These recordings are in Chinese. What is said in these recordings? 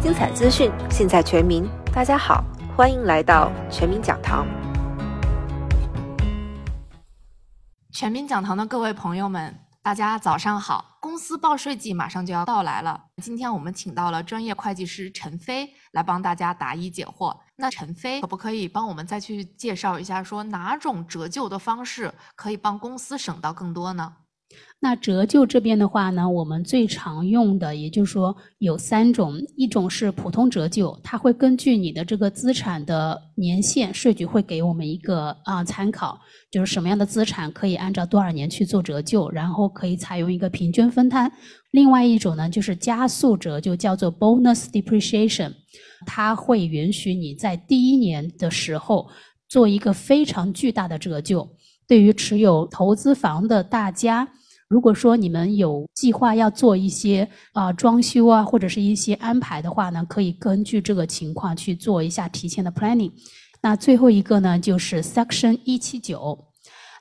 精彩资讯，尽在全民。大家好，欢迎来到全民讲堂。全民讲堂的各位朋友们，大家早上好！公司报税季马上就要到来了，今天我们请到了专业会计师陈飞来帮大家答疑解惑。那陈飞可不可以帮我们再去介绍一下，说哪种折旧的方式可以帮公司省到更多呢？那折旧这边的话呢，我们最常用的，也就是说有三种，一种是普通折旧，它会根据你的这个资产的年限，税局会给我们一个啊参考，就是什么样的资产可以按照多少年去做折旧，然后可以采用一个平均分摊。另外一种呢，就是加速折旧，叫做 bonus depreciation，它会允许你在第一年的时候做一个非常巨大的折旧。对于持有投资房的大家。如果说你们有计划要做一些啊装修啊或者是一些安排的话呢，可以根据这个情况去做一下提前的 planning。那最后一个呢，就是 Section 一七九，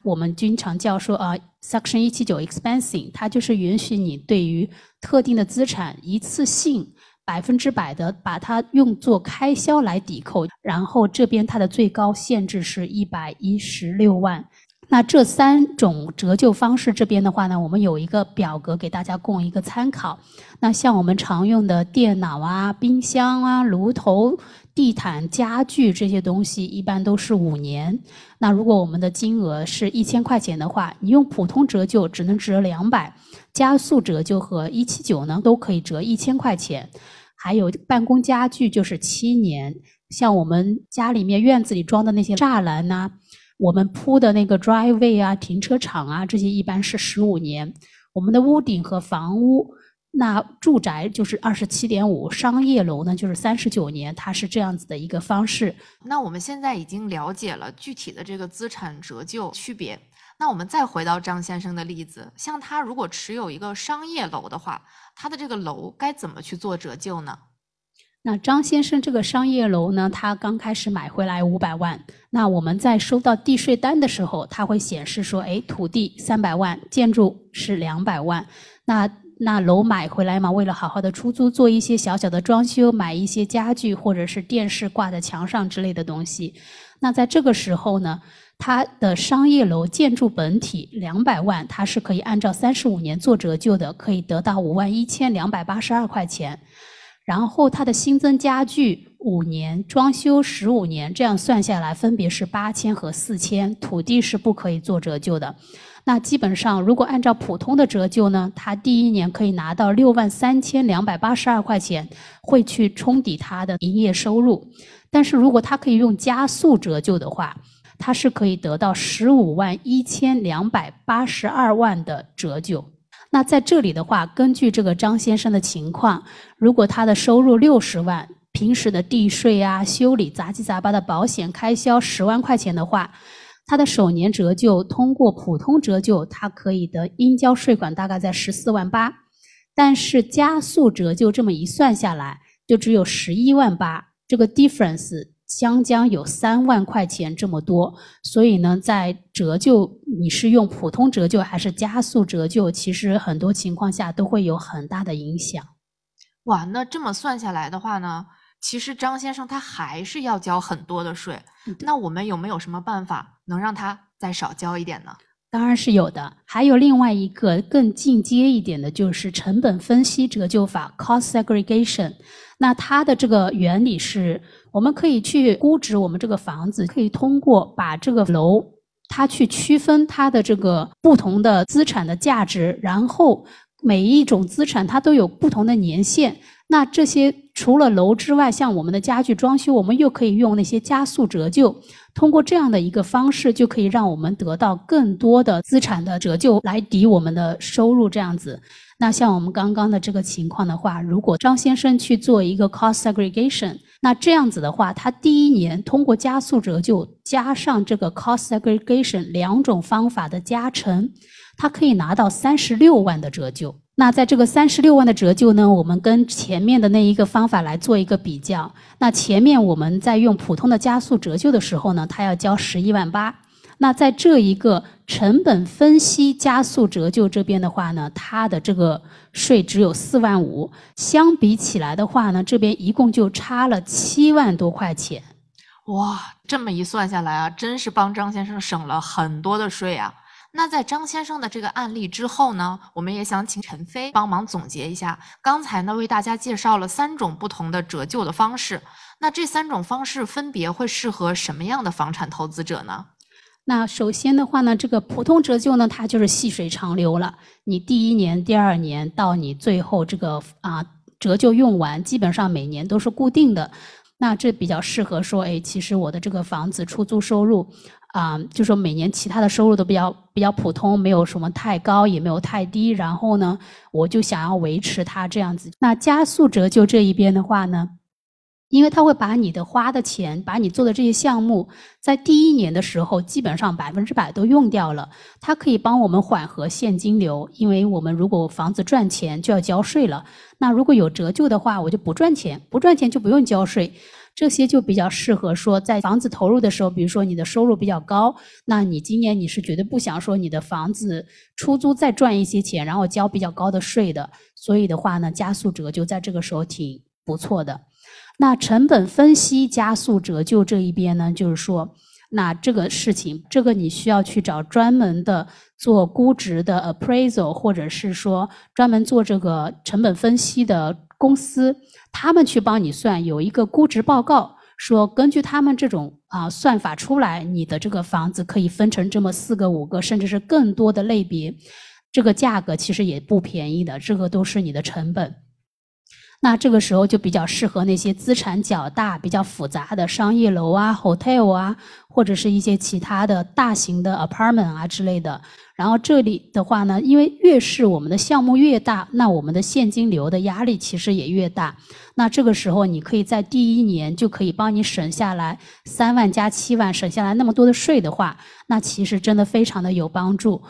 我们经常叫说啊 Section 一七九 expensing，它就是允许你对于特定的资产一次性百分之百的把它用作开销来抵扣，然后这边它的最高限制是一百一十六万。那这三种折旧方式这边的话呢，我们有一个表格给大家供一个参考。那像我们常用的电脑啊、冰箱啊、炉头、地毯、家具这些东西，一般都是五年。那如果我们的金额是一千块钱的话，你用普通折旧只能折两百，加速折旧和一七九呢都可以折一千块钱。还有办公家具就是七年，像我们家里面院子里装的那些栅栏呐。我们铺的那个 driveway 啊，停车场啊，这些一般是十五年。我们的屋顶和房屋，那住宅就是二十七点五，商业楼呢就是三十九年，它是这样子的一个方式。那我们现在已经了解了具体的这个资产折旧区别。那我们再回到张先生的例子，像他如果持有一个商业楼的话，他的这个楼该怎么去做折旧呢？那张先生这个商业楼呢，他刚开始买回来五百万。那我们在收到地税单的时候，它会显示说，哎，土地三百万，建筑是两百万。那那楼买回来嘛，为了好好的出租，做一些小小的装修，买一些家具或者是电视挂在墙上之类的东西。那在这个时候呢，它的商业楼建筑本体两百万，它是可以按照三十五年做折旧的，可以得到五万一千两百八十二块钱。然后它的新增家具五年，装修十五年，这样算下来分别是八千和四千。土地是不可以做折旧的。那基本上，如果按照普通的折旧呢，它第一年可以拿到六万三千两百八十二块钱，会去冲抵它的营业收入。但是如果它可以用加速折旧的话，它是可以得到十五万一千两百八十二万的折旧。那在这里的话，根据这个张先生的情况，如果他的收入六十万，平时的地税啊、修理杂七杂八的保险开销十万块钱的话，他的首年折旧通过普通折旧，他可以的应交税款大概在十四万八，但是加速折旧这么一算下来，就只有十一万八，这个 difference。将将有三万块钱这么多，所以呢，在折旧，你是用普通折旧还是加速折旧，其实很多情况下都会有很大的影响。哇，那这么算下来的话呢，其实张先生他还是要交很多的税。那我们有没有什么办法能让他再少交一点呢？当然是有的。还有另外一个更进阶一点的，就是成本分析折旧法 （cost segregation）。那它的这个原理是。我们可以去估值我们这个房子，可以通过把这个楼，它去区分它的这个不同的资产的价值，然后每一种资产它都有不同的年限。那这些除了楼之外，像我们的家具装修，我们又可以用那些加速折旧，通过这样的一个方式，就可以让我们得到更多的资产的折旧来抵我们的收入，这样子。那像我们刚刚的这个情况的话，如果张先生去做一个 cost segregation，那这样子的话，他第一年通过加速折旧加上这个 cost segregation 两种方法的加成，他可以拿到三十六万的折旧。那在这个三十六万的折旧呢，我们跟前面的那一个方法来做一个比较。那前面我们在用普通的加速折旧的时候呢，他要交十一万八。那在这一个成本分析加速折旧这边的话呢，它的这个税只有四万五，相比起来的话呢，这边一共就差了七万多块钱。哇，这么一算下来啊，真是帮张先生省了很多的税啊。那在张先生的这个案例之后呢，我们也想请陈飞帮忙总结一下。刚才呢，为大家介绍了三种不同的折旧的方式。那这三种方式分别会适合什么样的房产投资者呢？那首先的话呢，这个普通折旧呢，它就是细水长流了。你第一年、第二年到你最后这个啊折旧用完，基本上每年都是固定的。那这比较适合说，哎，其实我的这个房子出租收入。啊，就说每年其他的收入都比较比较普通，没有什么太高，也没有太低。然后呢，我就想要维持它这样子。那加速折旧这一边的话呢，因为它会把你的花的钱，把你做的这些项目，在第一年的时候基本上百分之百都用掉了。它可以帮我们缓和现金流，因为我们如果房子赚钱就要交税了。那如果有折旧的话，我就不赚钱，不赚钱就不用交税。这些就比较适合说，在房子投入的时候，比如说你的收入比较高，那你今年你是绝对不想说你的房子出租再赚一些钱，然后交比较高的税的。所以的话呢，加速折旧在这个时候挺不错的。那成本分析加速折旧这一边呢，就是说，那这个事情，这个你需要去找专门的做估值的 appraisal，或者是说专门做这个成本分析的公司。他们去帮你算，有一个估值报告，说根据他们这种啊算法出来，你的这个房子可以分成这么四个、五个，甚至是更多的类别，这个价格其实也不便宜的，这个都是你的成本。那这个时候就比较适合那些资产较大、比较复杂的商业楼啊、hotel 啊，或者是一些其他的大型的 apartment 啊之类的。然后这里的话呢，因为越是我们的项目越大，那我们的现金流的压力其实也越大。那这个时候，你可以在第一年就可以帮你省下来三万加七万，省下来那么多的税的话，那其实真的非常的有帮助。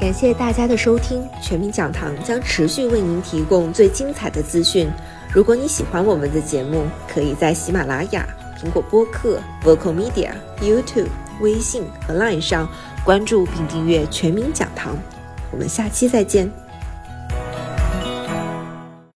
感谢大家的收听，全民讲堂将持续为您提供最精彩的资讯。如果你喜欢我们的节目，可以在喜马拉雅、苹果播客、Vocal Media、YouTube、微信和 Line 上关注并订阅全民讲堂。我们下期再见。